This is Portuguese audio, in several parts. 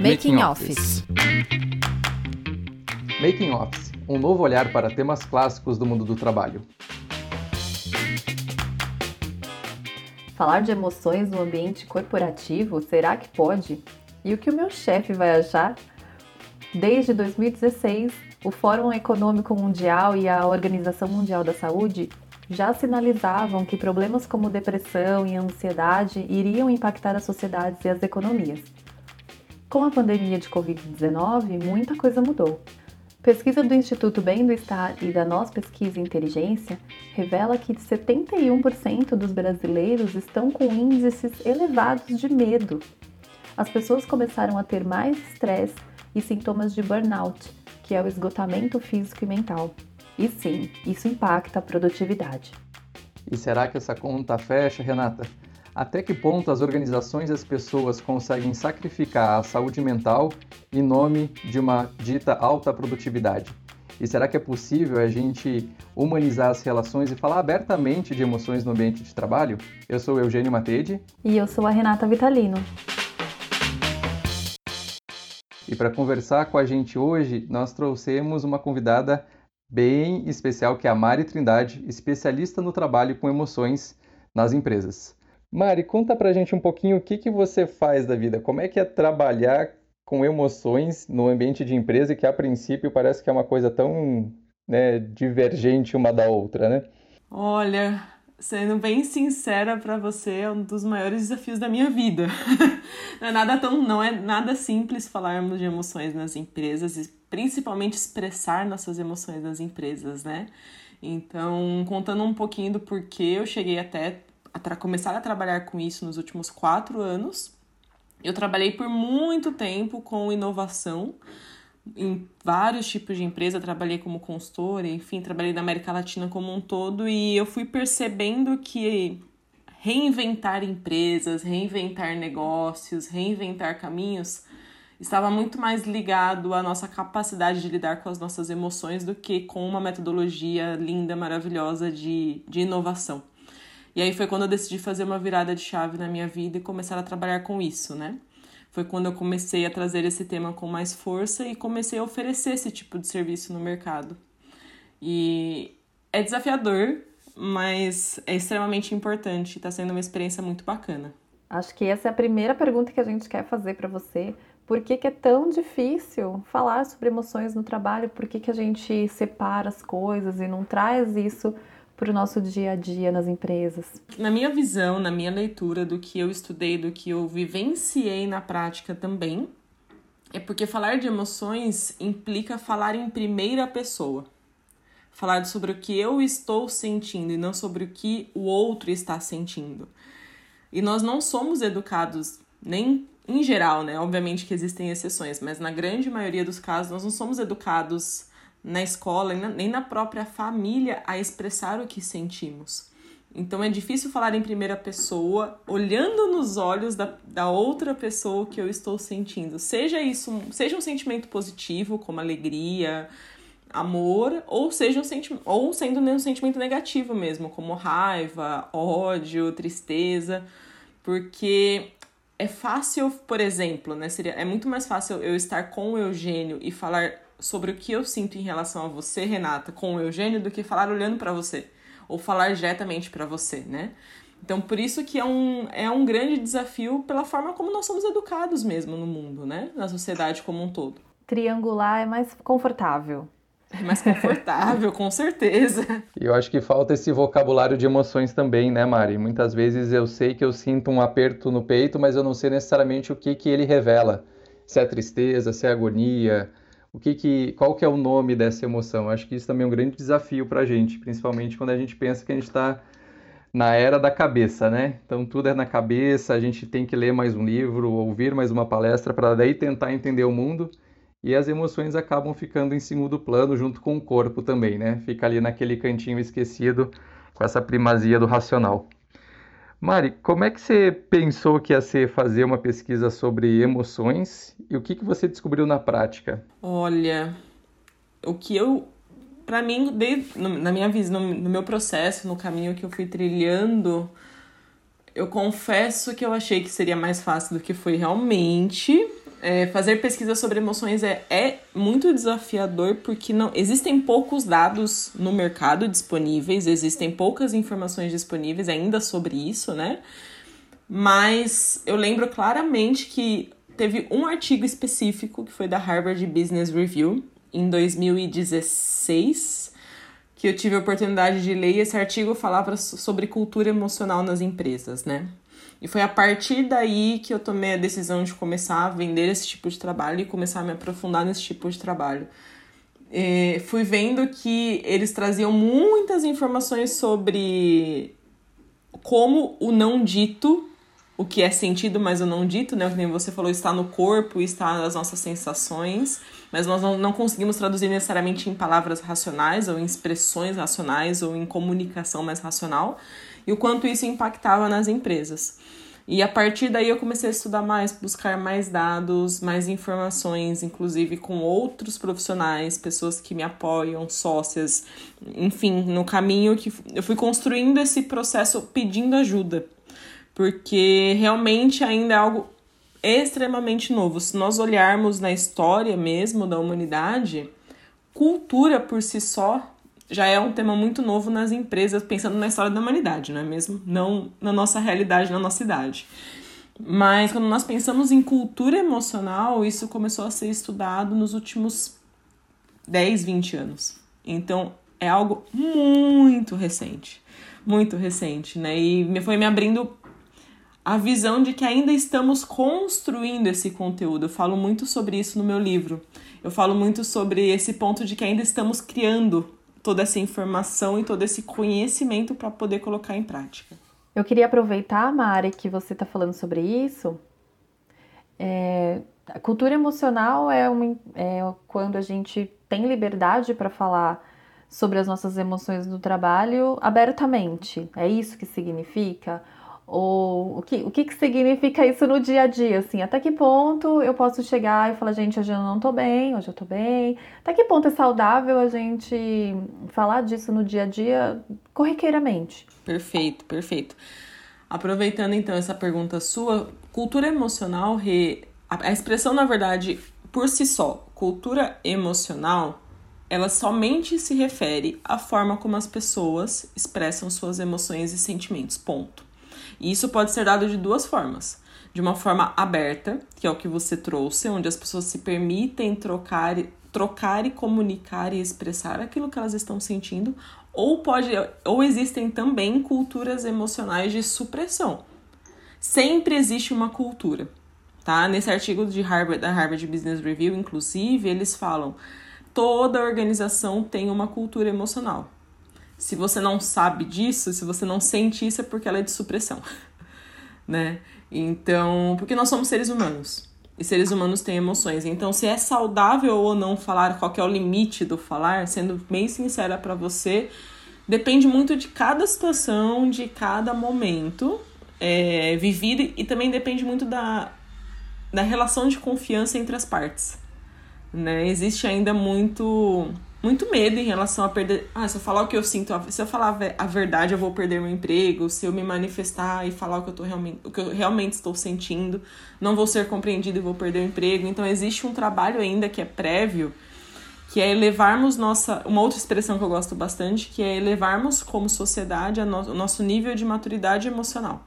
Making Office. Making Office, um novo olhar para temas clássicos do mundo do trabalho. Falar de emoções no ambiente corporativo, será que pode? E o que o meu chefe vai achar? Desde 2016, o Fórum Econômico Mundial e a Organização Mundial da Saúde já sinalizavam que problemas como depressão e ansiedade iriam impactar as sociedades e as economias. Com a pandemia de Covid-19, muita coisa mudou. Pesquisa do Instituto Bem-Estar e da Nós Pesquisa Inteligência revela que 71% dos brasileiros estão com índices elevados de medo. As pessoas começaram a ter mais estresse e sintomas de burnout, que é o esgotamento físico e mental. E sim, isso impacta a produtividade. E será que essa conta fecha, Renata? Até que ponto as organizações e as pessoas conseguem sacrificar a saúde mental em nome de uma dita alta produtividade? E será que é possível a gente humanizar as relações e falar abertamente de emoções no ambiente de trabalho? Eu sou Eugênio Matede. E eu sou a Renata Vitalino. E para conversar com a gente hoje, nós trouxemos uma convidada bem especial, que é a Mari Trindade, especialista no trabalho com emoções nas empresas. Mari, conta pra gente um pouquinho o que, que você faz da vida, como é que é trabalhar com emoções no ambiente de empresa que a princípio parece que é uma coisa tão né, divergente uma da outra, né? Olha, sendo bem sincera para você, é um dos maiores desafios da minha vida. não é nada tão, não é nada simples falarmos de emoções nas empresas principalmente expressar nossas emoções nas empresas, né? Então, contando um pouquinho do porquê eu cheguei até a começar a trabalhar com isso nos últimos quatro anos. Eu trabalhei por muito tempo com inovação em vários tipos de empresa, trabalhei como consultora, enfim, trabalhei na América Latina como um todo e eu fui percebendo que reinventar empresas, reinventar negócios, reinventar caminhos estava muito mais ligado à nossa capacidade de lidar com as nossas emoções do que com uma metodologia linda, maravilhosa de, de inovação. E aí foi quando eu decidi fazer uma virada de chave na minha vida e começar a trabalhar com isso, né? Foi quando eu comecei a trazer esse tema com mais força e comecei a oferecer esse tipo de serviço no mercado. E é desafiador, mas é extremamente importante, está sendo uma experiência muito bacana. Acho que essa é a primeira pergunta que a gente quer fazer para você. Por que, que, é tão difícil falar sobre emoções no trabalho? Por que, que a gente separa as coisas e não traz isso para o nosso dia a dia nas empresas? Na minha visão, na minha leitura do que eu estudei, do que eu vivenciei na prática também, é porque falar de emoções implica falar em primeira pessoa. Falar sobre o que eu estou sentindo e não sobre o que o outro está sentindo. E nós não somos educados, nem em geral, né? Obviamente que existem exceções, mas na grande maioria dos casos nós não somos educados na escola, nem na própria família, a expressar o que sentimos. Então é difícil falar em primeira pessoa, olhando nos olhos da, da outra pessoa que eu estou sentindo. Seja isso, seja um sentimento positivo, como alegria, amor, ou seja um ou sendo um sentimento negativo mesmo, como raiva, ódio, tristeza, porque é fácil, por exemplo, né? Seria, é muito mais fácil eu estar com o Eugênio e falar sobre o que eu sinto em relação a você, Renata, com o Eugênio, do que falar olhando para você ou falar diretamente para você, né? Então, por isso que é um, é um grande desafio pela forma como nós somos educados mesmo no mundo, né? Na sociedade como um todo. Triangular é mais confortável. É mais confortável, com certeza. E eu acho que falta esse vocabulário de emoções também, né, Mari? Muitas vezes eu sei que eu sinto um aperto no peito, mas eu não sei necessariamente o que, que ele revela. Se é tristeza, se é agonia, o que que, qual que é o nome dessa emoção? Acho que isso também é um grande desafio para a gente, principalmente quando a gente pensa que a gente está na era da cabeça, né? Então tudo é na cabeça, a gente tem que ler mais um livro, ouvir mais uma palestra para daí tentar entender o mundo e as emoções acabam ficando em segundo plano junto com o corpo também, né? Fica ali naquele cantinho esquecido com essa primazia do racional. Mari, como é que você pensou que ia ser fazer uma pesquisa sobre emoções e o que, que você descobriu na prática? Olha, o que eu, para mim, desde, na minha visão, no, no meu processo, no caminho que eu fui trilhando, Eu confesso que eu achei que seria mais fácil do que foi realmente. É, fazer pesquisa sobre emoções é, é muito desafiador porque não existem poucos dados no mercado disponíveis, existem poucas informações disponíveis ainda sobre isso, né? Mas eu lembro claramente que teve um artigo específico que foi da Harvard Business Review em 2016 que eu tive a oportunidade de ler e esse artigo falava sobre cultura emocional nas empresas, né? E foi a partir daí que eu tomei a decisão de começar a vender esse tipo de trabalho e começar a me aprofundar nesse tipo de trabalho. E fui vendo que eles traziam muitas informações sobre como o não dito, o que é sentido, mas o não dito, né? Como você falou, está no corpo, está nas nossas sensações, mas nós não, não conseguimos traduzir necessariamente em palavras racionais, ou em expressões racionais, ou em comunicação mais racional, e o quanto isso impactava nas empresas. E a partir daí eu comecei a estudar mais, buscar mais dados, mais informações, inclusive com outros profissionais, pessoas que me apoiam, sócias, enfim, no caminho que eu fui construindo esse processo pedindo ajuda, porque realmente ainda é algo extremamente novo. Se nós olharmos na história mesmo da humanidade, cultura por si só já é um tema muito novo nas empresas, pensando na história da humanidade, não é mesmo? Não na nossa realidade, na nossa idade. Mas quando nós pensamos em cultura emocional, isso começou a ser estudado nos últimos 10, 20 anos. Então é algo muito recente. Muito recente, né? E foi me abrindo a visão de que ainda estamos construindo esse conteúdo. Eu falo muito sobre isso no meu livro. Eu falo muito sobre esse ponto de que ainda estamos criando toda essa informação e todo esse conhecimento para poder colocar em prática. Eu queria aproveitar, Mari, que você está falando sobre isso. É, a cultura emocional é, um, é quando a gente tem liberdade para falar sobre as nossas emoções no trabalho abertamente. É isso que significa? Ou o que, o que, que significa isso no dia a dia, assim? Até que ponto eu posso chegar e falar, gente, hoje eu não tô bem, hoje eu tô bem? Até que ponto é saudável a gente falar disso no dia a dia corriqueiramente? Perfeito, perfeito. Aproveitando então essa pergunta sua, cultura emocional, a expressão, na verdade, por si só, cultura emocional, ela somente se refere à forma como as pessoas expressam suas emoções e sentimentos. Ponto. E isso pode ser dado de duas formas. De uma forma aberta, que é o que você trouxe, onde as pessoas se permitem trocar, trocar e comunicar e expressar aquilo que elas estão sentindo, ou pode ou existem também culturas emocionais de supressão. Sempre existe uma cultura, tá? Nesse artigo de Harvard, da Harvard Business Review, inclusive, eles falam toda organização tem uma cultura emocional. Se você não sabe disso, se você não sente isso, é porque ela é de supressão, né? Então, porque nós somos seres humanos. E seres humanos têm emoções. Então, se é saudável ou não falar, qual é o limite do falar, sendo bem sincera para você, depende muito de cada situação, de cada momento é, vivido e também depende muito da, da relação de confiança entre as partes. Né? Existe ainda muito muito medo em relação a perder. Ah, se eu falar o que eu sinto, se eu falar a verdade, eu vou perder meu emprego. Se eu me manifestar e falar o que eu, tô realmente, o que eu realmente estou sentindo, não vou ser compreendido e vou perder o emprego. Então, existe um trabalho ainda que é prévio, que é elevarmos nossa. Uma outra expressão que eu gosto bastante, que é elevarmos como sociedade no, o nosso nível de maturidade emocional.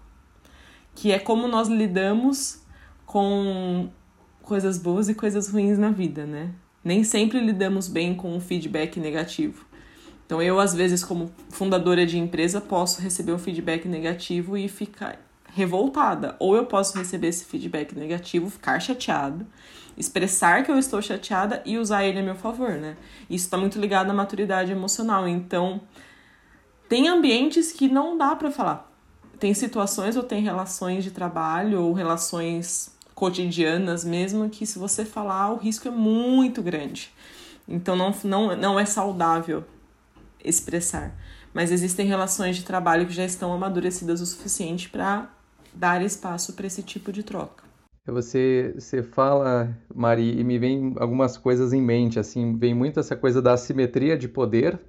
Que é como nós lidamos com coisas boas e coisas ruins na vida, né? Nem sempre lidamos bem com um feedback negativo. Então, eu, às vezes, como fundadora de empresa, posso receber um feedback negativo e ficar revoltada. Ou eu posso receber esse feedback negativo, ficar chateado, expressar que eu estou chateada e usar ele a meu favor, né? Isso está muito ligado à maturidade emocional. Então, tem ambientes que não dá para falar. Tem situações ou tem relações de trabalho ou relações cotidianas mesmo, que se você falar, o risco é muito grande. Então não, não, não é saudável expressar. Mas existem relações de trabalho que já estão amadurecidas o suficiente para dar espaço para esse tipo de troca. Você, você fala, Mari, e me vem algumas coisas em mente, assim, vem muito essa coisa da assimetria de poder,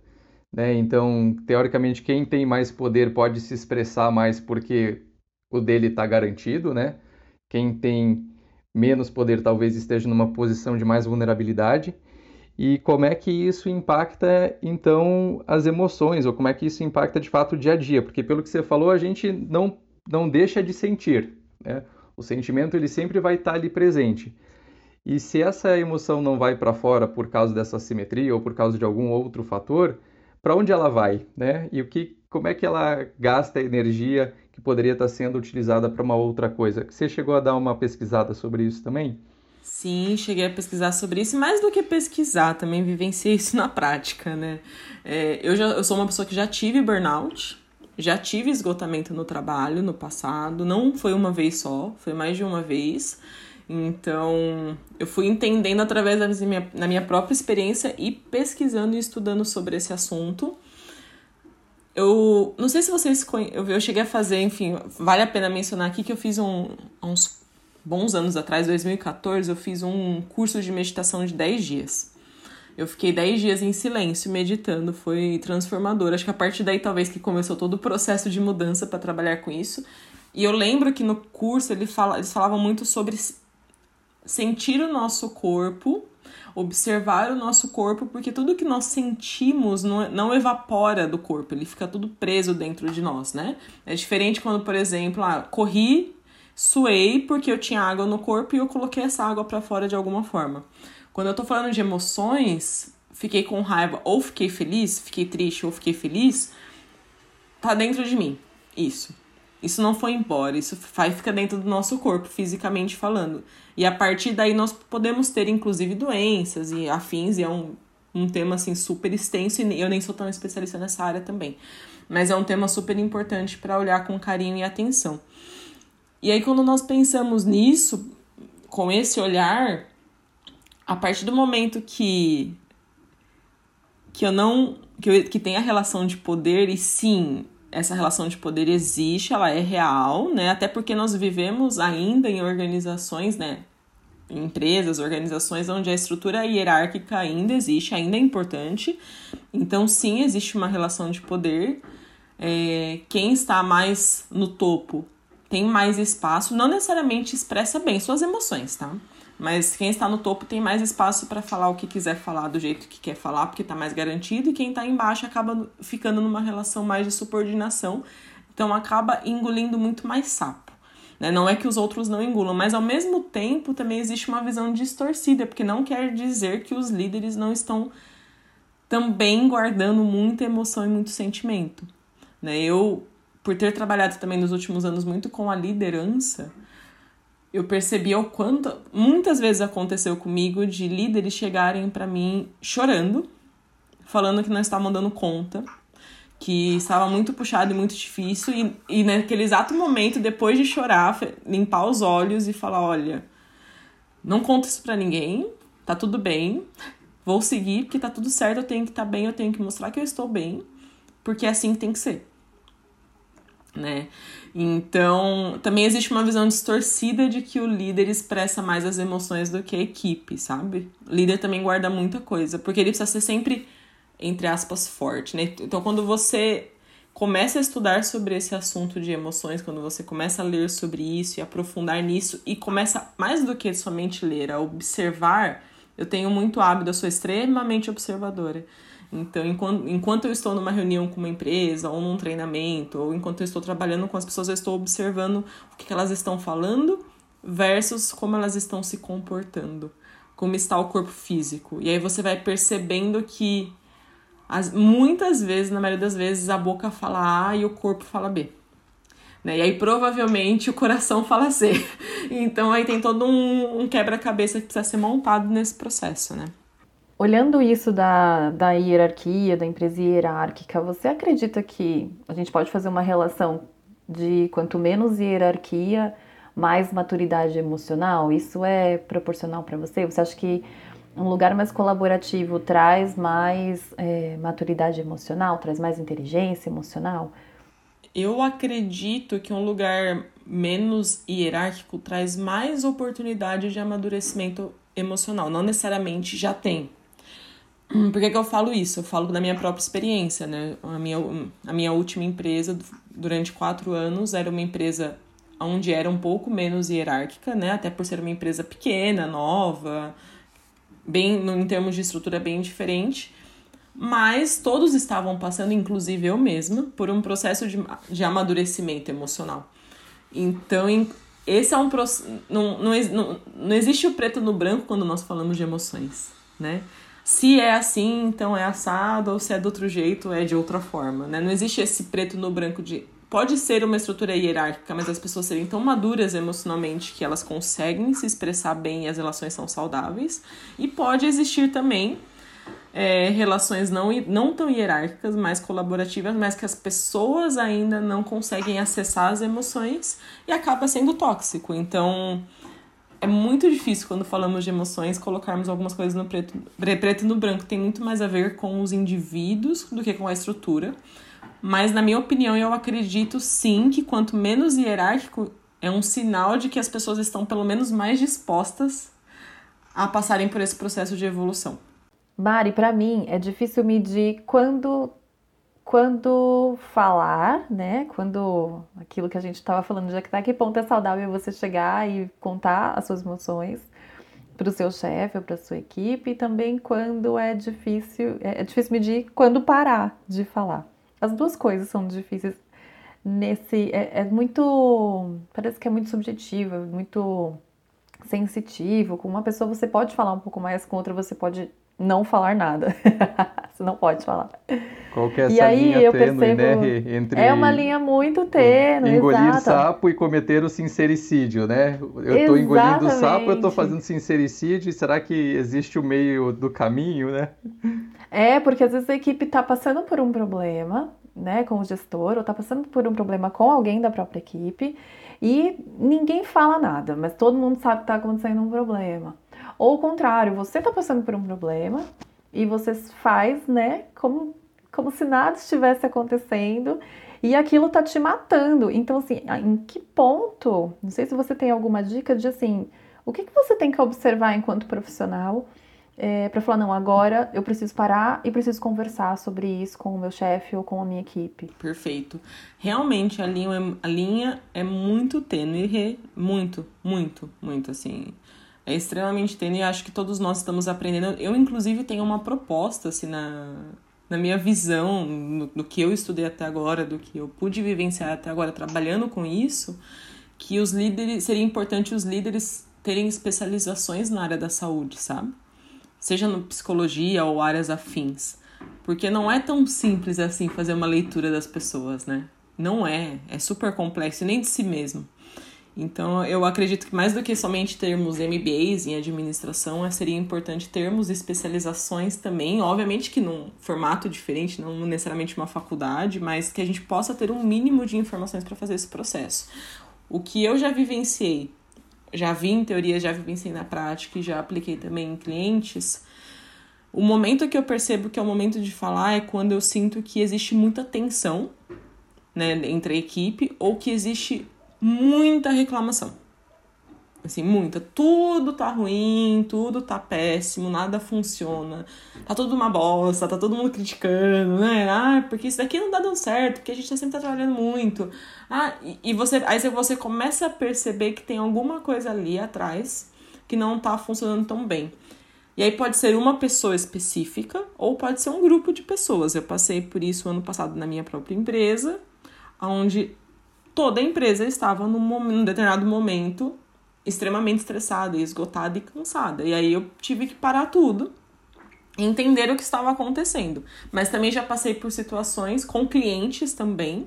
né? Então, teoricamente, quem tem mais poder pode se expressar mais porque o dele está garantido, né? Quem tem menos poder talvez esteja numa posição de mais vulnerabilidade. E como é que isso impacta, então, as emoções, ou como é que isso impacta de fato o dia a dia? Porque, pelo que você falou, a gente não, não deixa de sentir. Né? O sentimento ele sempre vai estar ali presente. E se essa emoção não vai para fora por causa dessa simetria ou por causa de algum outro fator, para onde ela vai, né? E o que, como é que ela gasta energia que poderia estar sendo utilizada para uma outra coisa? Você chegou a dar uma pesquisada sobre isso também? Sim, cheguei a pesquisar sobre isso, mais do que pesquisar, também vivenciei isso na prática, né? É, eu, já, eu sou uma pessoa que já tive burnout, já tive esgotamento no trabalho no passado, não foi uma vez só, foi mais de uma vez. Então, eu fui entendendo através da minha, na minha própria experiência e pesquisando e estudando sobre esse assunto. Eu não sei se vocês eu, eu cheguei a fazer, enfim, vale a pena mencionar aqui que eu fiz um, uns bons anos atrás, 2014, eu fiz um curso de meditação de 10 dias. Eu fiquei 10 dias em silêncio meditando, foi transformador. Acho que a partir daí talvez que começou todo o processo de mudança para trabalhar com isso. E eu lembro que no curso ele fala, eles falavam muito sobre sentir o nosso corpo, observar o nosso corpo, porque tudo que nós sentimos não, não evapora do corpo, ele fica tudo preso dentro de nós, né? É diferente quando, por exemplo, ah, corri, suei porque eu tinha água no corpo e eu coloquei essa água para fora de alguma forma. Quando eu tô falando de emoções, fiquei com raiva ou fiquei feliz, fiquei triste ou fiquei feliz, tá dentro de mim. Isso. Isso não foi embora, isso vai ficar dentro do nosso corpo, fisicamente falando. E a partir daí nós podemos ter, inclusive, doenças e afins, e é um, um tema, assim, super extenso, e eu nem sou tão especialista nessa área também. Mas é um tema super importante para olhar com carinho e atenção. E aí, quando nós pensamos nisso, com esse olhar, a partir do momento que que eu não que, eu, que tem a relação de poder e sim essa relação de poder existe, ela é real, né? Até porque nós vivemos ainda em organizações, né? Empresas, organizações onde a estrutura hierárquica ainda existe, ainda é importante. Então, sim, existe uma relação de poder. É, quem está mais no topo tem mais espaço, não necessariamente expressa bem suas emoções, tá? Mas quem está no topo tem mais espaço para falar o que quiser falar do jeito que quer falar, porque está mais garantido, e quem está embaixo acaba ficando numa relação mais de subordinação, então acaba engolindo muito mais sapo. Né? Não é que os outros não engulam, mas ao mesmo tempo também existe uma visão distorcida, porque não quer dizer que os líderes não estão também guardando muita emoção e muito sentimento. Né? Eu, por ter trabalhado também nos últimos anos muito com a liderança, eu percebi o quanto muitas vezes aconteceu comigo de líderes chegarem para mim chorando, falando que não estavam dando conta, que estava muito puxado e muito difícil e, e naquele exato momento, depois de chorar, limpar os olhos e falar, olha, não conta isso para ninguém, tá tudo bem, vou seguir porque tá tudo certo, eu tenho que estar tá bem, eu tenho que mostrar que eu estou bem, porque é assim que tem que ser né? Então, também existe uma visão distorcida de que o líder expressa mais as emoções do que a equipe, sabe? O líder também guarda muita coisa, porque ele precisa ser sempre, entre aspas, forte, né? Então, quando você começa a estudar sobre esse assunto de emoções, quando você começa a ler sobre isso e aprofundar nisso, e começa mais do que somente ler, a observar, eu tenho muito hábito, eu sou extremamente observadora. Então, enquanto, enquanto eu estou numa reunião com uma empresa, ou num treinamento, ou enquanto eu estou trabalhando com as pessoas, eu estou observando o que elas estão falando versus como elas estão se comportando, como está o corpo físico. E aí você vai percebendo que as, muitas vezes, na maioria das vezes, a boca fala A e o corpo fala B. Né? E aí provavelmente o coração fala C. Então aí tem todo um, um quebra-cabeça que precisa ser montado nesse processo, né? Olhando isso da, da hierarquia, da empresa hierárquica, você acredita que a gente pode fazer uma relação de quanto menos hierarquia, mais maturidade emocional? Isso é proporcional para você? Você acha que um lugar mais colaborativo traz mais é, maturidade emocional, traz mais inteligência emocional? Eu acredito que um lugar menos hierárquico traz mais oportunidade de amadurecimento emocional. Não necessariamente já tem, por que, que eu falo isso? Eu falo da minha própria experiência, né? A minha, a minha última empresa, durante quatro anos, era uma empresa onde era um pouco menos hierárquica, né? Até por ser uma empresa pequena, nova, bem em termos de estrutura bem diferente. Mas todos estavam passando, inclusive eu mesma, por um processo de, de amadurecimento emocional. Então, esse é um não, não, não, não existe o preto no branco quando nós falamos de emoções, né? Se é assim, então é assado, ou se é do outro jeito, é de outra forma, né? Não existe esse preto no branco de pode ser uma estrutura hierárquica, mas as pessoas serem tão maduras emocionalmente que elas conseguem se expressar bem e as relações são saudáveis. E pode existir também é, relações não, não tão hierárquicas, mais colaborativas, mas que as pessoas ainda não conseguem acessar as emoções e acaba sendo tóxico. Então. É muito difícil quando falamos de emoções colocarmos algumas coisas no preto, preto no branco. Tem muito mais a ver com os indivíduos do que com a estrutura. Mas, na minha opinião, eu acredito sim que quanto menos hierárquico, é um sinal de que as pessoas estão pelo menos mais dispostas a passarem por esse processo de evolução. Mari, para mim é difícil medir quando quando falar, né? Quando aquilo que a gente estava falando de até que ponto é saudável você chegar e contar as suas emoções para o seu chefe ou para sua equipe, e também quando é difícil, é, é difícil medir quando parar de falar. As duas coisas são difíceis nesse. É, é muito. Parece que é muito subjetivo, é muito sensitivo. Com uma pessoa você pode falar um pouco mais, com outra você pode não falar nada. você não pode falar. Qual que é essa e aí, linha eu tênue, percebo, né? Entre é uma linha muito tênue, Engolir exato. sapo e cometer o sincericídio, né? Eu estou engolindo o sapo, eu estou fazendo sincericídio, e será que existe o meio do caminho, né? É, porque às vezes a equipe está passando por um problema, né, com o gestor, ou está passando por um problema com alguém da própria equipe, e ninguém fala nada, mas todo mundo sabe que está acontecendo um problema. Ou o contrário, você está passando por um problema e você faz, né, como, como se nada estivesse acontecendo e aquilo está te matando. Então, assim, em que ponto? Não sei se você tem alguma dica de assim, o que, que você tem que observar enquanto profissional é, para falar, não, agora eu preciso parar e preciso conversar sobre isso com o meu chefe ou com a minha equipe. Perfeito. Realmente a linha, é, a linha é muito tênue, muito, muito, muito assim. É extremamente tênue e acho que todos nós estamos aprendendo. Eu, inclusive, tenho uma proposta assim, na, na minha visão, no, do que eu estudei até agora, do que eu pude vivenciar até agora trabalhando com isso, que os líderes seria importante os líderes terem especializações na área da saúde, sabe? seja no psicologia ou áreas afins. Porque não é tão simples assim fazer uma leitura das pessoas, né? Não é, é super complexo, nem de si mesmo. Então, eu acredito que mais do que somente termos MBAs em administração, é, seria importante termos especializações também, obviamente que num formato diferente, não necessariamente uma faculdade, mas que a gente possa ter um mínimo de informações para fazer esse processo. O que eu já vivenciei já vi em teoria, já vivenciei na prática e já apliquei também em clientes. O momento que eu percebo que é o momento de falar é quando eu sinto que existe muita tensão né, entre a equipe ou que existe muita reclamação. Assim, muita. Tudo tá ruim, tudo tá péssimo, nada funciona. Tá tudo uma bosta, tá todo mundo criticando, né? Ah, porque isso daqui não tá dando certo, porque a gente tá sempre tá trabalhando muito. Ah, e, e você aí você começa a perceber que tem alguma coisa ali atrás que não tá funcionando tão bem. E aí pode ser uma pessoa específica ou pode ser um grupo de pessoas. Eu passei por isso ano passado na minha própria empresa, onde toda a empresa estava num, num determinado momento extremamente estressada, esgotada e cansada. E aí eu tive que parar tudo entender o que estava acontecendo. Mas também já passei por situações com clientes também,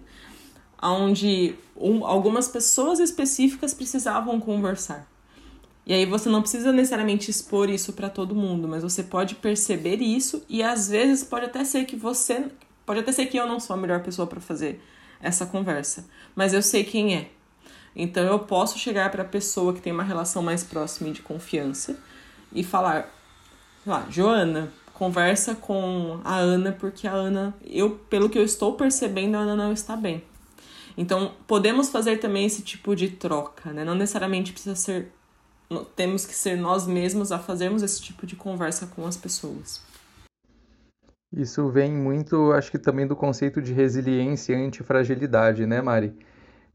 onde um, algumas pessoas específicas precisavam conversar. E aí você não precisa necessariamente expor isso para todo mundo, mas você pode perceber isso e às vezes pode até ser que você, pode até ser que eu não sou a melhor pessoa para fazer essa conversa, mas eu sei quem é. Então eu posso chegar para a pessoa que tem uma relação mais próxima e de confiança e falar, lá, Joana, conversa com a Ana porque a Ana, eu pelo que eu estou percebendo, a Ana não está bem. Então podemos fazer também esse tipo de troca, né? Não necessariamente precisa ser temos que ser nós mesmos a fazermos esse tipo de conversa com as pessoas. Isso vem muito, acho que também do conceito de resiliência e antifragilidade, né, Mari?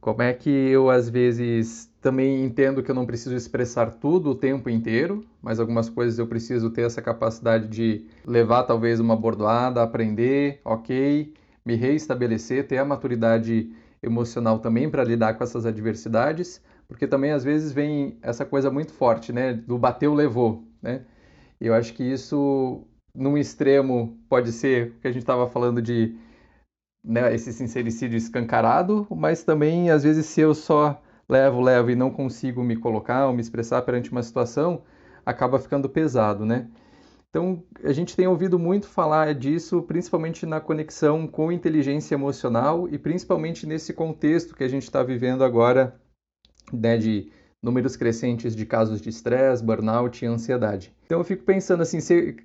Como é que eu, às vezes, também entendo que eu não preciso expressar tudo o tempo inteiro, mas algumas coisas eu preciso ter essa capacidade de levar talvez uma bordoada, aprender, ok, me reestabelecer, ter a maturidade emocional também para lidar com essas adversidades, porque também às vezes vem essa coisa muito forte, né, do bateu levou, né? Eu acho que isso num extremo pode ser o que a gente estava falando de né, esse sincericídio escancarado, mas também às vezes se eu só levo, levo e não consigo me colocar ou me expressar perante uma situação, acaba ficando pesado, né? Então, a gente tem ouvido muito falar disso, principalmente na conexão com inteligência emocional e principalmente nesse contexto que a gente está vivendo agora, né, de números crescentes de casos de estresse, burnout e ansiedade. Então eu fico pensando assim,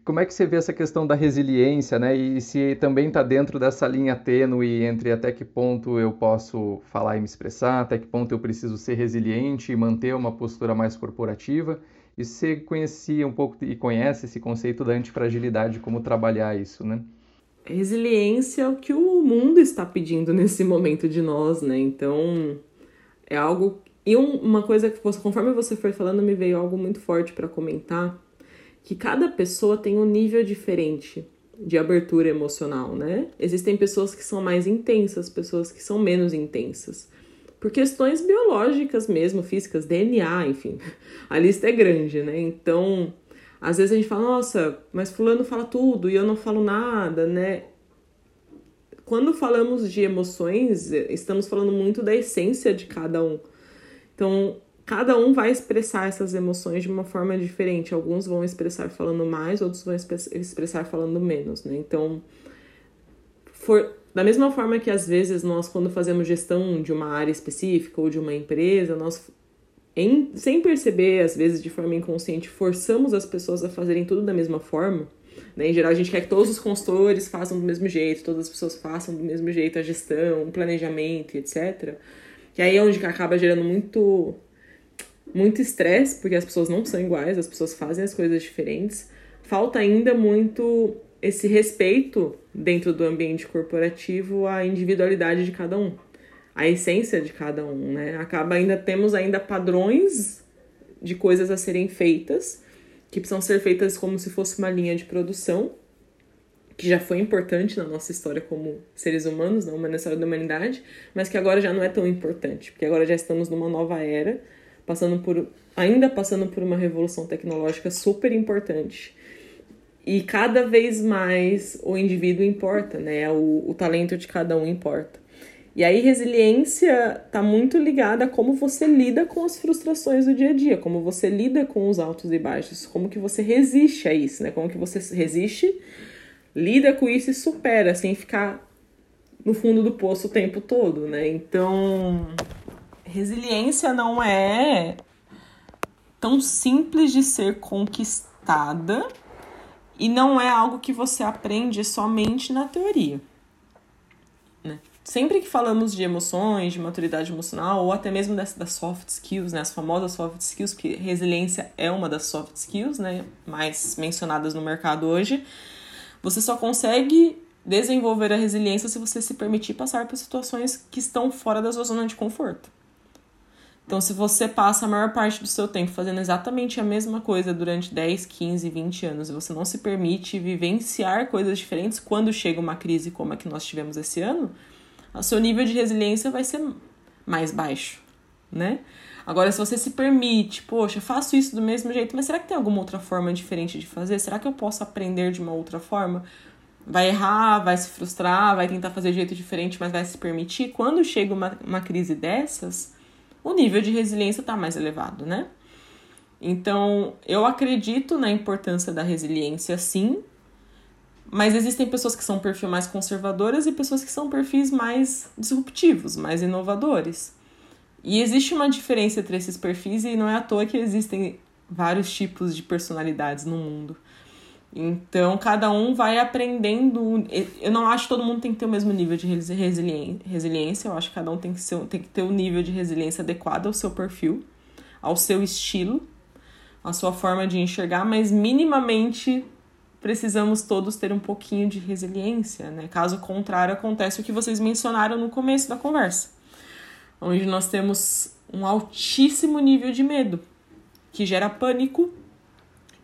como é que você vê essa questão da resiliência, né? E se também está dentro dessa linha tênue entre até que ponto eu posso falar e me expressar, até que ponto eu preciso ser resiliente e manter uma postura mais corporativa. E você conhecia um pouco e conhece esse conceito da antifragilidade, como trabalhar isso, né? Resiliência é o que o mundo está pedindo nesse momento de nós, né? Então, é algo e um, uma coisa que, conforme você foi falando, me veio algo muito forte para comentar, que cada pessoa tem um nível diferente de abertura emocional, né? Existem pessoas que são mais intensas, pessoas que são menos intensas. Por questões biológicas mesmo, físicas, DNA, enfim. A lista é grande, né? Então, às vezes a gente fala, nossa, mas fulano fala tudo e eu não falo nada, né? Quando falamos de emoções, estamos falando muito da essência de cada um. Então, cada um vai expressar essas emoções de uma forma diferente. Alguns vão expressar falando mais, outros vão expressar falando menos, né? Então, for, da mesma forma que às vezes nós, quando fazemos gestão de uma área específica ou de uma empresa, nós, em, sem perceber, às vezes de forma inconsciente, forçamos as pessoas a fazerem tudo da mesma forma. Né? Em geral, a gente quer que todos os consultores façam do mesmo jeito, todas as pessoas façam do mesmo jeito a gestão, o planejamento, etc. Que aí é onde acaba gerando muito muito estresse, porque as pessoas não são iguais, as pessoas fazem as coisas diferentes. Falta ainda muito esse respeito dentro do ambiente corporativo à individualidade de cada um, à essência de cada um, né? Acaba ainda temos ainda padrões de coisas a serem feitas que precisam ser feitas como se fosse uma linha de produção que já foi importante na nossa história como seres humanos, na história da humanidade, mas que agora já não é tão importante, porque agora já estamos numa nova era, passando por ainda passando por uma revolução tecnológica super importante. E cada vez mais o indivíduo importa, né? O, o talento de cada um importa. E aí, resiliência está muito ligada a como você lida com as frustrações do dia a dia, como você lida com os altos e baixos, como que você resiste a isso, né? Como que você resiste lida com isso e supera, sem ficar no fundo do poço o tempo todo, né? Então, resiliência não é tão simples de ser conquistada e não é algo que você aprende somente na teoria. Né? Sempre que falamos de emoções, de maturidade emocional, ou até mesmo das, das soft skills, né? as famosas soft skills, que resiliência é uma das soft skills né? mais mencionadas no mercado hoje, você só consegue desenvolver a resiliência se você se permitir passar por situações que estão fora da sua zona de conforto. Então, se você passa a maior parte do seu tempo fazendo exatamente a mesma coisa durante 10, 15, 20 anos e você não se permite vivenciar coisas diferentes quando chega uma crise como a que nós tivemos esse ano, o seu nível de resiliência vai ser mais baixo, né? Agora, se você se permite, poxa, faço isso do mesmo jeito, mas será que tem alguma outra forma diferente de fazer? Será que eu posso aprender de uma outra forma? Vai errar, vai se frustrar, vai tentar fazer de jeito diferente, mas vai se permitir. Quando chega uma, uma crise dessas, o nível de resiliência está mais elevado, né? Então, eu acredito na importância da resiliência, sim, mas existem pessoas que são perfis mais conservadoras e pessoas que são perfis mais disruptivos, mais inovadores. E existe uma diferença entre esses perfis e não é à toa que existem vários tipos de personalidades no mundo. Então, cada um vai aprendendo. Eu não acho que todo mundo tem que ter o mesmo nível de resiliência. Eu acho que cada um tem que, ser, tem que ter o um nível de resiliência adequado ao seu perfil, ao seu estilo, à sua forma de enxergar, mas minimamente precisamos todos ter um pouquinho de resiliência, né? Caso contrário, acontece o que vocês mencionaram no começo da conversa onde nós temos um altíssimo nível de medo, que gera pânico,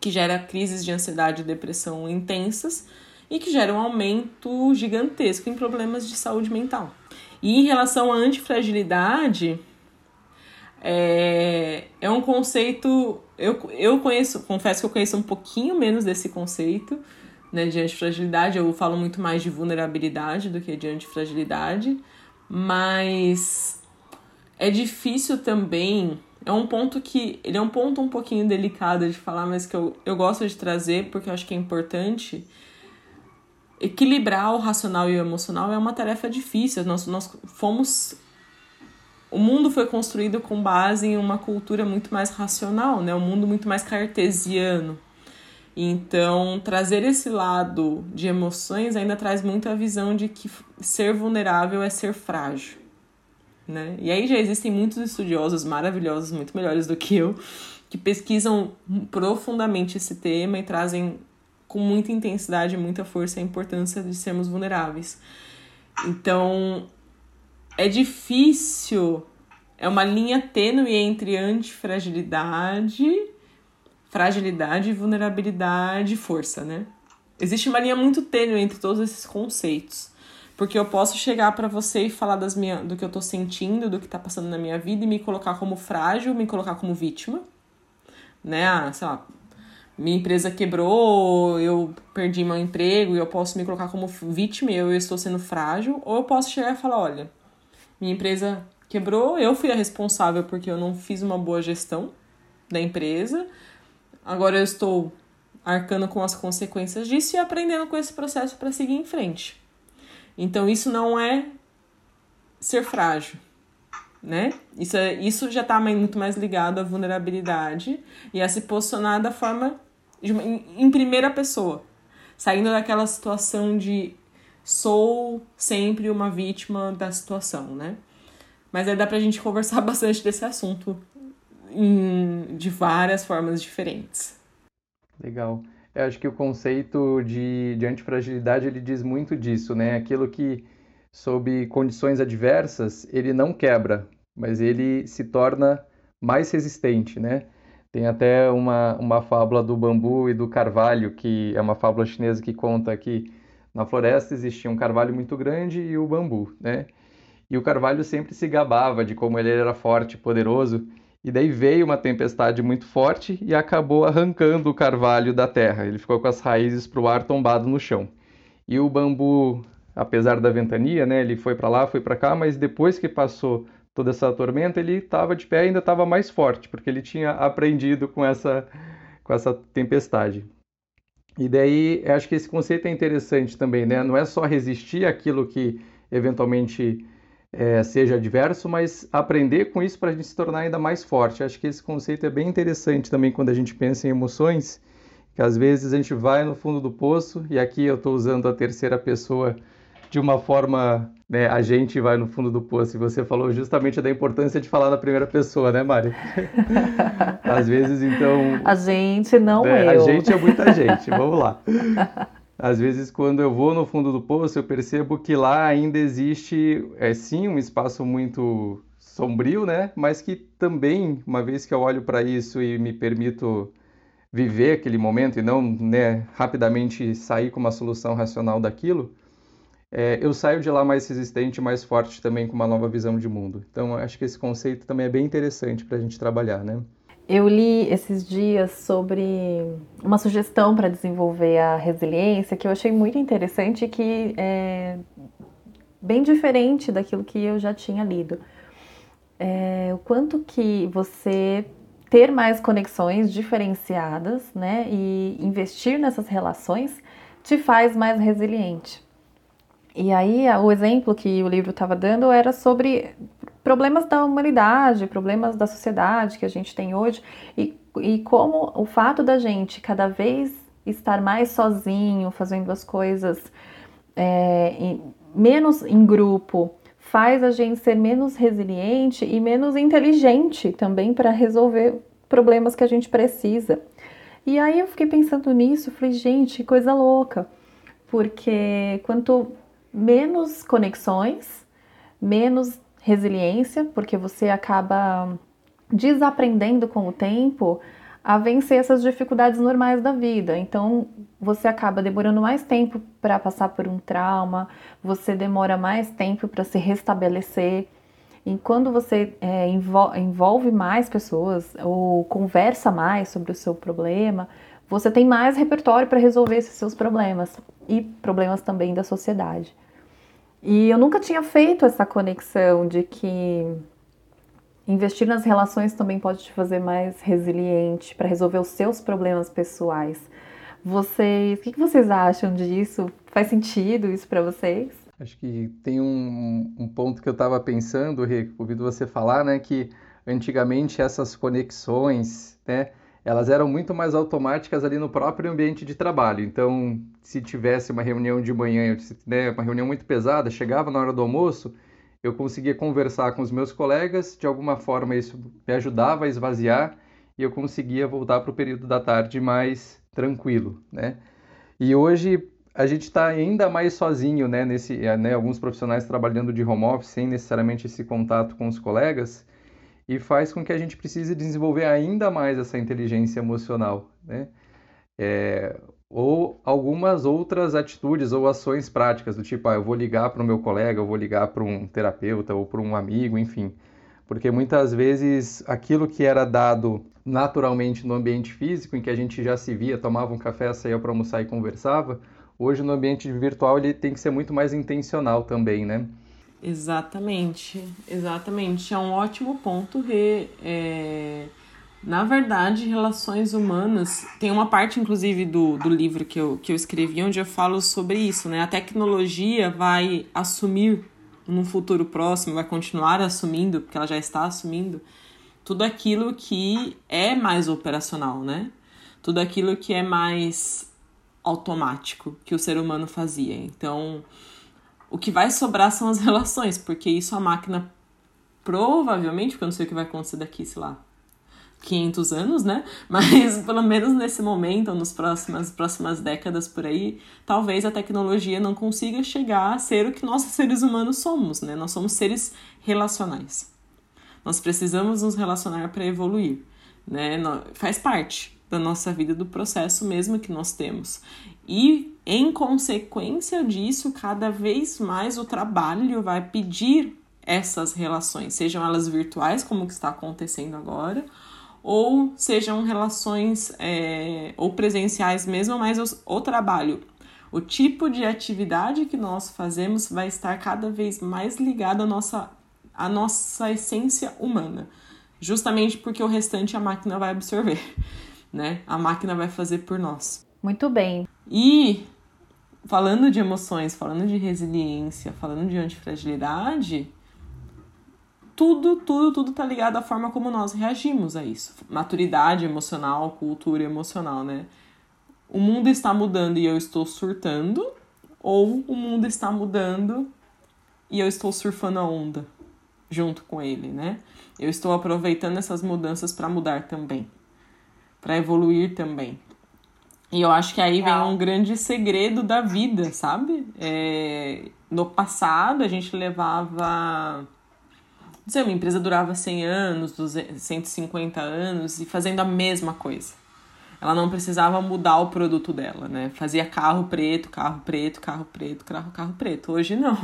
que gera crises de ansiedade e depressão intensas e que gera um aumento gigantesco em problemas de saúde mental. E em relação à antifragilidade, é, é um conceito. Eu, eu conheço, confesso que eu conheço um pouquinho menos desse conceito né, de antifragilidade. Eu falo muito mais de vulnerabilidade do que de antifragilidade, mas é difícil também. É um ponto que. Ele é um ponto um pouquinho delicado de falar, mas que eu, eu gosto de trazer porque eu acho que é importante. Equilibrar o racional e o emocional é uma tarefa difícil. Nós, nós fomos o mundo foi construído com base em uma cultura muito mais racional, né? Um mundo muito mais cartesiano. Então, trazer esse lado de emoções ainda traz muito a visão de que ser vulnerável é ser frágil, né? E aí já existem muitos estudiosos maravilhosos, muito melhores do que eu, que pesquisam profundamente esse tema e trazem com muita intensidade, muita força a importância de sermos vulneráveis. Então, é difícil, é uma linha tênue entre antifragilidade, fragilidade, vulnerabilidade e força, né? Existe uma linha muito tênue entre todos esses conceitos. Porque eu posso chegar para você e falar das minha, do que eu tô sentindo, do que tá passando na minha vida e me colocar como frágil, me colocar como vítima, né? Ah, sei lá, minha empresa quebrou, eu perdi meu emprego e eu posso me colocar como vítima, eu estou sendo frágil, ou eu posso chegar e falar, olha, minha empresa quebrou, eu fui a responsável porque eu não fiz uma boa gestão da empresa. Agora eu estou arcando com as consequências disso e aprendendo com esse processo para seguir em frente. Então isso não é ser frágil, né? Isso, é, isso já está muito mais ligado à vulnerabilidade e a se posicionar da forma de, em, em primeira pessoa, saindo daquela situação de sou sempre uma vítima da situação, né? Mas aí dá pra gente conversar bastante desse assunto em, de várias formas diferentes. Legal. Eu acho que o conceito de, de antifragilidade ele diz muito disso, né? Aquilo que, sob condições adversas, ele não quebra, mas ele se torna mais resistente, né? Tem até uma, uma fábula do bambu e do carvalho, que é uma fábula chinesa que conta que na floresta existia um carvalho muito grande e o bambu, né? E o carvalho sempre se gabava de como ele era forte poderoso, e daí veio uma tempestade muito forte e acabou arrancando o carvalho da terra. Ele ficou com as raízes para o ar tombado no chão. E o bambu, apesar da ventania, né, ele foi para lá, foi para cá, mas depois que passou toda essa tormenta, ele estava de pé e ainda estava mais forte, porque ele tinha aprendido com essa, com essa tempestade. E daí, acho que esse conceito é interessante também, né? Não é só resistir àquilo que eventualmente é, seja adverso, mas aprender com isso para a gente se tornar ainda mais forte. Acho que esse conceito é bem interessante também quando a gente pensa em emoções, que às vezes a gente vai no fundo do poço, e aqui eu estou usando a terceira pessoa de uma forma, né, a gente vai no fundo do poço. E você falou justamente da importância de falar na primeira pessoa, né, Mari? Às vezes, então. A gente, não né, eu. A gente é muita gente, vamos lá. Às vezes, quando eu vou no fundo do poço, eu percebo que lá ainda existe, é sim, um espaço muito sombrio, né? Mas que também, uma vez que eu olho para isso e me permito viver aquele momento e não né, rapidamente sair com uma solução racional daquilo, é, eu saio de lá mais resistente, mais forte também com uma nova visão de mundo. Então, acho que esse conceito também é bem interessante para a gente trabalhar, né? Eu li esses dias sobre uma sugestão para desenvolver a resiliência que eu achei muito interessante e que é bem diferente daquilo que eu já tinha lido. É, o quanto que você ter mais conexões diferenciadas, né, e investir nessas relações te faz mais resiliente. E aí, o exemplo que o livro estava dando era sobre problemas da humanidade, problemas da sociedade que a gente tem hoje e, e como o fato da gente cada vez estar mais sozinho, fazendo as coisas é, em, menos em grupo, faz a gente ser menos resiliente e menos inteligente também para resolver problemas que a gente precisa. E aí eu fiquei pensando nisso, falei, gente, que coisa louca. Porque quanto menos conexões, menos resiliência, porque você acaba desaprendendo com o tempo a vencer essas dificuldades normais da vida. Então, você acaba demorando mais tempo para passar por um trauma, você demora mais tempo para se restabelecer. E quando você é, envolve mais pessoas ou conversa mais sobre o seu problema, você tem mais repertório para resolver esses seus problemas e problemas também da sociedade. E eu nunca tinha feito essa conexão de que investir nas relações também pode te fazer mais resiliente para resolver os seus problemas pessoais. Vocês, o que vocês acham disso? Faz sentido isso para vocês? Acho que tem um, um ponto que eu estava pensando, Rê, ouvido você falar, né, que antigamente essas conexões, né, elas eram muito mais automáticas ali no próprio ambiente de trabalho. Então, se tivesse uma reunião de manhã, né, uma reunião muito pesada, chegava na hora do almoço, eu conseguia conversar com os meus colegas, de alguma forma isso me ajudava a esvaziar e eu conseguia voltar para o período da tarde mais tranquilo, né? E hoje a gente está ainda mais sozinho, né? Nesse, né, alguns profissionais trabalhando de home office sem necessariamente esse contato com os colegas e faz com que a gente precise desenvolver ainda mais essa inteligência emocional, né? É, ou algumas outras atitudes ou ações práticas, do tipo, ah, eu vou ligar para o meu colega, eu vou ligar para um terapeuta ou para um amigo, enfim. Porque muitas vezes aquilo que era dado naturalmente no ambiente físico, em que a gente já se via, tomava um café, saía para almoçar e conversava, hoje no ambiente virtual ele tem que ser muito mais intencional também, né? Exatamente, exatamente. É um ótimo ponto, Rê. É... Na verdade, relações humanas. Tem uma parte, inclusive, do, do livro que eu, que eu escrevi onde eu falo sobre isso, né? A tecnologia vai assumir num futuro próximo, vai continuar assumindo, porque ela já está assumindo, tudo aquilo que é mais operacional, né? Tudo aquilo que é mais automático que o ser humano fazia. Então, o que vai sobrar são as relações, porque isso a máquina provavelmente, porque eu não sei o que vai acontecer daqui, sei lá, 500 anos, né? Mas pelo menos nesse momento, ou nas próximas, próximas décadas por aí, talvez a tecnologia não consiga chegar a ser o que nós seres humanos somos, né? Nós somos seres relacionais. Nós precisamos nos relacionar para evoluir, né? Faz parte da nossa vida, do processo mesmo que nós temos. E, em consequência disso, cada vez mais o trabalho vai pedir essas relações, sejam elas virtuais, como que está acontecendo agora, ou sejam relações é, ou presenciais mesmo, mas o, o trabalho. O tipo de atividade que nós fazemos vai estar cada vez mais ligado à nossa, à nossa essência humana, justamente porque o restante a máquina vai absorver, né? A máquina vai fazer por nós. Muito bem. E falando de emoções, falando de resiliência, falando de antifragilidade, tudo, tudo, tudo tá ligado à forma como nós reagimos a isso. Maturidade emocional, cultura emocional, né? O mundo está mudando e eu estou surtando, ou o mundo está mudando e eu estou surfando a onda junto com ele, né? Eu estou aproveitando essas mudanças para mudar também, para evoluir também. E eu acho que aí vem um grande segredo da vida, sabe? É... No passado a gente levava dizer, uma empresa durava 100 anos, 200, 150 anos e fazendo a mesma coisa. Ela não precisava mudar o produto dela, né? Fazia carro preto, carro preto, carro preto, carro, carro preto. Hoje não.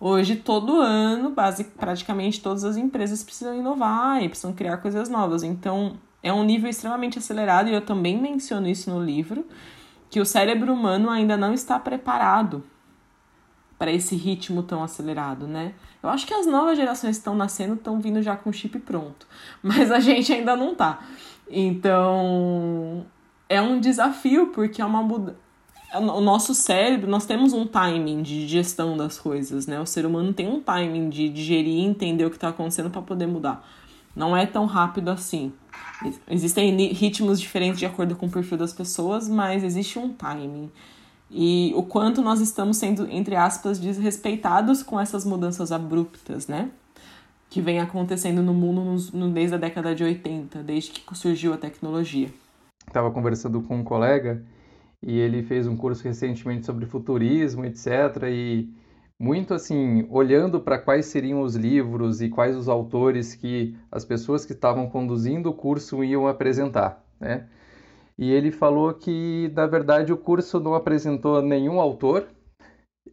Hoje, todo ano, base, praticamente todas as empresas precisam inovar e precisam criar coisas novas. Então, é um nível extremamente acelerado e eu também menciono isso no livro, que o cérebro humano ainda não está preparado para esse ritmo tão acelerado, né? Eu acho que as novas gerações que estão nascendo estão vindo já com chip pronto, mas a gente ainda não tá. Então, é um desafio porque é uma mudança. O nosso cérebro, nós temos um timing de gestão das coisas, né? O ser humano tem um timing de digerir e entender o que está acontecendo para poder mudar. Não é tão rápido assim. Existem ritmos diferentes de acordo com o perfil das pessoas, mas existe um timing e o quanto nós estamos sendo, entre aspas, desrespeitados com essas mudanças abruptas, né? Que vem acontecendo no mundo no, no, desde a década de 80, desde que surgiu a tecnologia. Estava conversando com um colega e ele fez um curso recentemente sobre futurismo, etc. E muito assim, olhando para quais seriam os livros e quais os autores que as pessoas que estavam conduzindo o curso iam apresentar, né? E ele falou que, na verdade, o curso não apresentou nenhum autor.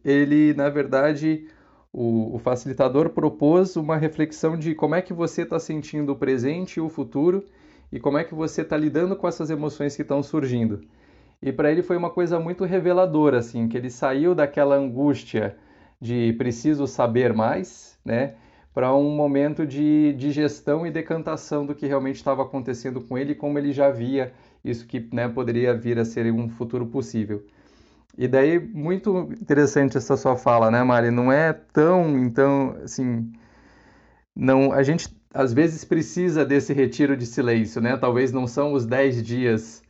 Ele, na verdade, o, o facilitador propôs uma reflexão de como é que você está sentindo o presente e o futuro e como é que você está lidando com essas emoções que estão surgindo. E para ele foi uma coisa muito reveladora, assim, que ele saiu daquela angústia de preciso saber mais, né? Para um momento de, de gestão e decantação do que realmente estava acontecendo com ele como ele já via isso que né, poderia vir a ser um futuro possível. E daí, muito interessante essa sua fala, né, Mari? Não é tão, então, assim, não, a gente às vezes precisa desse retiro de silêncio, né? Talvez não são os 10 dias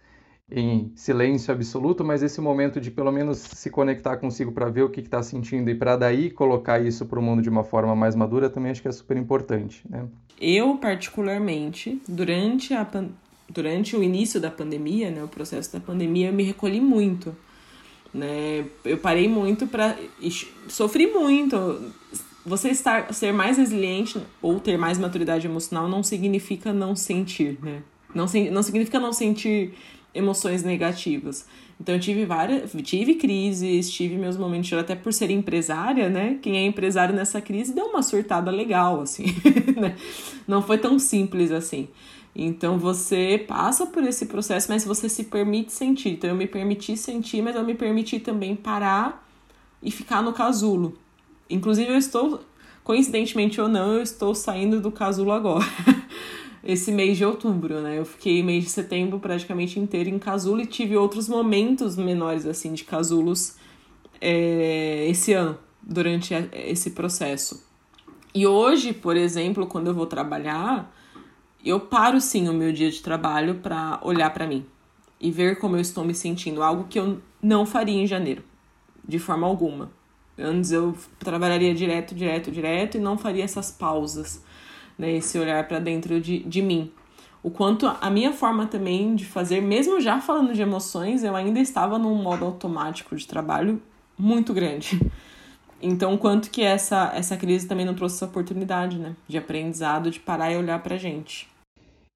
em silêncio absoluto, mas esse momento de pelo menos se conectar consigo para ver o que está sentindo e para daí colocar isso para o mundo de uma forma mais madura também acho que é super importante. Né? Eu, particularmente, durante, a, durante o início da pandemia, né, o processo da pandemia, eu me recolhi muito. Né? Eu parei muito para. sofri muito. Você estar, ser mais resiliente ou ter mais maturidade emocional não significa não sentir, né? Não, não significa não sentir emoções negativas. Então eu tive várias, tive crises, tive meus momentos, até por ser empresária, né? Quem é empresário nessa crise deu uma surtada legal, assim, né? Não foi tão simples assim. Então você passa por esse processo, mas você se permite sentir. Então eu me permiti sentir, mas eu me permiti também parar e ficar no casulo. Inclusive eu estou, coincidentemente ou não, eu estou saindo do casulo agora. esse mês de outubro, né? Eu fiquei mês de setembro praticamente inteiro em casulo e tive outros momentos menores, assim, de casulos é, esse ano, durante esse processo. E hoje, por exemplo, quando eu vou trabalhar, eu paro sim o meu dia de trabalho para olhar para mim e ver como eu estou me sentindo, algo que eu não faria em janeiro, de forma alguma. Antes eu trabalharia direto, direto, direto e não faria essas pausas né, esse olhar para dentro de, de mim. O quanto a minha forma também de fazer, mesmo já falando de emoções, eu ainda estava num modo automático de trabalho muito grande. Então, quanto que essa, essa crise também não trouxe essa oportunidade, né? De aprendizado, de parar e olhar pra gente.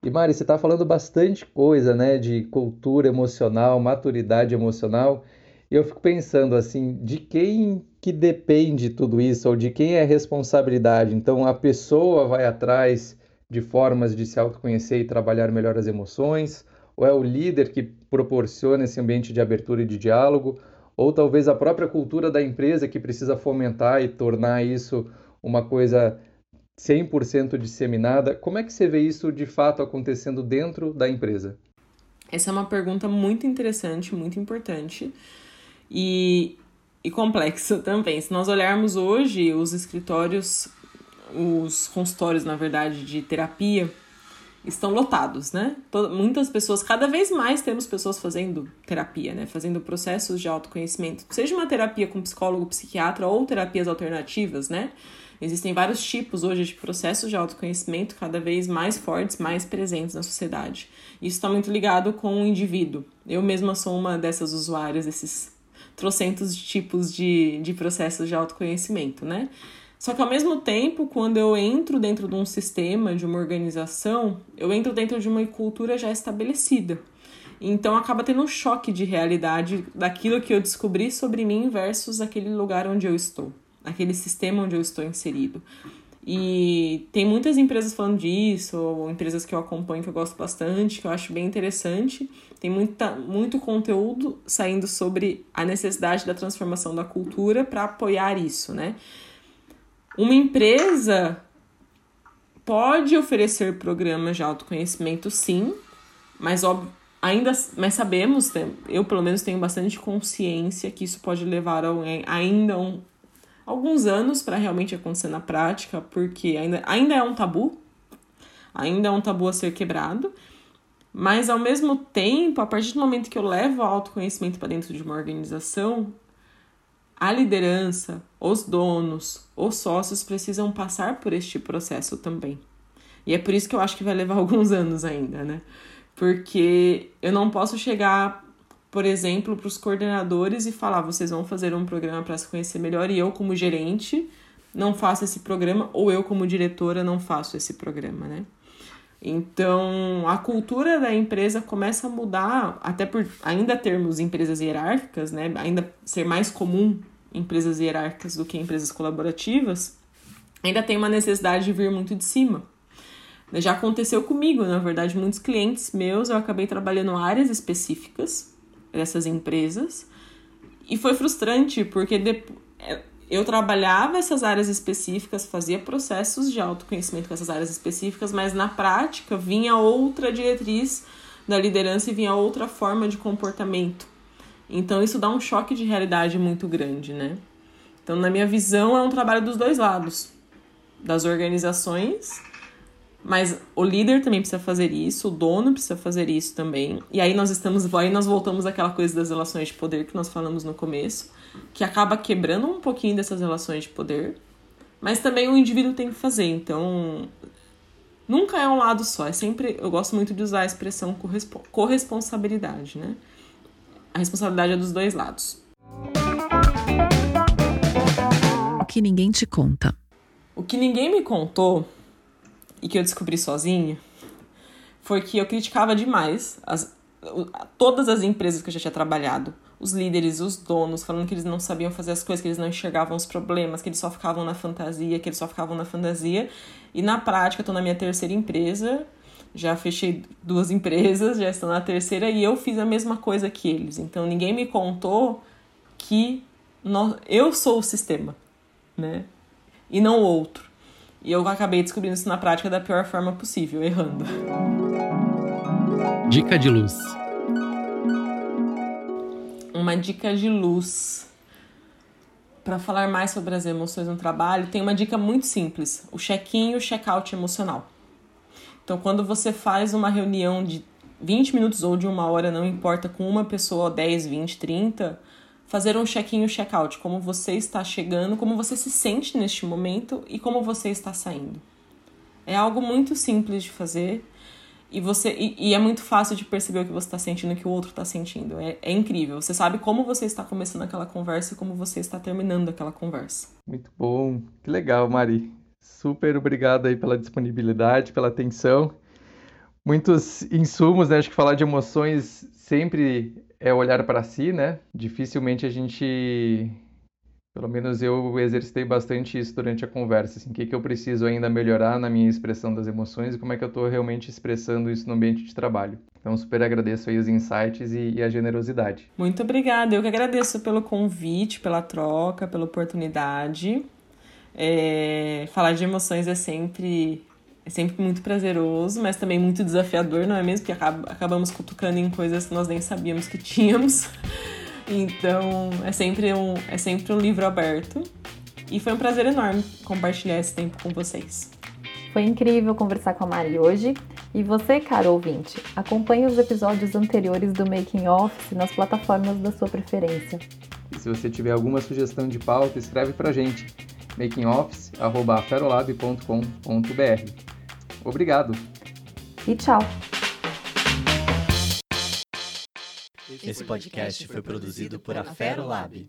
E Mari, você está falando bastante coisa, né? De cultura emocional, maturidade emocional. E eu fico pensando assim, de quem que depende tudo isso ou de quem é a responsabilidade? Então a pessoa vai atrás de formas de se autoconhecer e trabalhar melhor as emoções, ou é o líder que proporciona esse ambiente de abertura e de diálogo, ou talvez a própria cultura da empresa que precisa fomentar e tornar isso uma coisa 100% disseminada. Como é que você vê isso de fato acontecendo dentro da empresa? Essa é uma pergunta muito interessante, muito importante e, e complexo também. Se nós olharmos hoje os escritórios, os consultórios, na verdade, de terapia, estão lotados, né? muitas pessoas, cada vez mais temos pessoas fazendo terapia, né? Fazendo processos de autoconhecimento, seja uma terapia com psicólogo, psiquiatra ou terapias alternativas, né? Existem vários tipos hoje de processos de autoconhecimento cada vez mais fortes, mais presentes na sociedade. Isso está muito ligado com o indivíduo. Eu mesma sou uma dessas usuárias desses trocentos tipos de, de processos de autoconhecimento, né? Só que ao mesmo tempo, quando eu entro dentro de um sistema, de uma organização, eu entro dentro de uma cultura já estabelecida. Então acaba tendo um choque de realidade daquilo que eu descobri sobre mim versus aquele lugar onde eu estou, aquele sistema onde eu estou inserido. E tem muitas empresas falando disso, ou empresas que eu acompanho que eu gosto bastante, que eu acho bem interessante. Tem muita, muito conteúdo saindo sobre a necessidade da transformação da cultura para apoiar isso, né? Uma empresa pode oferecer programas de autoconhecimento, sim, mas ainda mas sabemos, eu pelo menos tenho bastante consciência que isso pode levar a, ainda um, alguns anos para realmente acontecer na prática, porque ainda, ainda é um tabu, ainda é um tabu a ser quebrado, mas ao mesmo tempo, a partir do momento que eu levo o autoconhecimento para dentro de uma organização, a liderança, os donos, os sócios precisam passar por este processo também. E é por isso que eu acho que vai levar alguns anos ainda, né? Porque eu não posso chegar por exemplo, para os coordenadores e falar: vocês vão fazer um programa para se conhecer melhor e eu, como gerente, não faço esse programa, ou eu, como diretora, não faço esse programa, né? Então, a cultura da empresa começa a mudar, até por ainda termos empresas hierárquicas, né? Ainda ser mais comum empresas hierárquicas do que empresas colaborativas, ainda tem uma necessidade de vir muito de cima. Já aconteceu comigo, na verdade, muitos clientes meus, eu acabei trabalhando áreas específicas dessas empresas e foi frustrante porque é, eu trabalhava essas áreas específicas, fazia processos de autoconhecimento com essas áreas específicas, mas na prática vinha outra diretriz da liderança e vinha outra forma de comportamento. Então isso dá um choque de realidade muito grande, né? Então, na minha visão, é um trabalho dos dois lados, das organizações, mas o líder também precisa fazer isso, o dono precisa fazer isso também. E aí nós estamos, aí nós voltamos àquela coisa das relações de poder que nós falamos no começo que acaba quebrando um pouquinho dessas relações de poder, mas também o indivíduo tem que fazer. Então, nunca é um lado só, é sempre. Eu gosto muito de usar a expressão corresponsabilidade, né? A responsabilidade é dos dois lados. O que ninguém te conta. O que ninguém me contou e que eu descobri sozinha foi que eu criticava demais as, todas as empresas que eu já tinha trabalhado os líderes, os donos, falando que eles não sabiam fazer as coisas, que eles não enxergavam os problemas, que eles só ficavam na fantasia, que eles só ficavam na fantasia. E na prática, estou na minha terceira empresa, já fechei duas empresas, já estou na terceira e eu fiz a mesma coisa que eles. Então ninguém me contou que nós, eu sou o sistema, né? E não outro. E eu acabei descobrindo isso na prática da pior forma possível, errando. Dica de luz uma dica de luz para falar mais sobre as emoções no trabalho, tem uma dica muito simples: o check-in e o check-out emocional. Então, quando você faz uma reunião de 20 minutos ou de uma hora, não importa, com uma pessoa, 10, 20, 30, fazer um check-in e um check-out, como você está chegando, como você se sente neste momento e como você está saindo. É algo muito simples de fazer e você e, e, é muito fácil de perceber o que você está sentindo o que o outro está sentindo. É, é incrível. Você sabe como você está começando aquela conversa e como você está terminando aquela conversa. Muito bom. Que legal, Mari. Super obrigado aí pela disponibilidade, pela atenção. Muitos insumos, né? Acho que falar de emoções sempre é olhar para si, né? Dificilmente a gente pelo menos eu exercitei bastante isso durante a conversa, assim, o que, que eu preciso ainda melhorar na minha expressão das emoções e como é que eu estou realmente expressando isso no ambiente de trabalho. Então, super agradeço aí os insights e, e, a generosidade. Muito obrigada. Eu que agradeço pelo convite, pela troca, pela oportunidade. É, falar de emoções é sempre, é sempre muito prazeroso, mas também muito desafiador, não é mesmo? Porque acabamos cutucando em coisas que nós nem sabíamos que tínhamos. Então, é sempre um, é sempre um livro aberto. E foi um prazer enorme compartilhar esse tempo com vocês. Foi incrível conversar com a Mari hoje. E você, caro ouvinte, acompanhe os episódios anteriores do Making Office nas plataformas da sua preferência. E se você tiver alguma sugestão de pauta, escreve pra gente makingoffice@ferolab.com.br. Obrigado. E tchau. Esse podcast foi produzido por Afero Lab.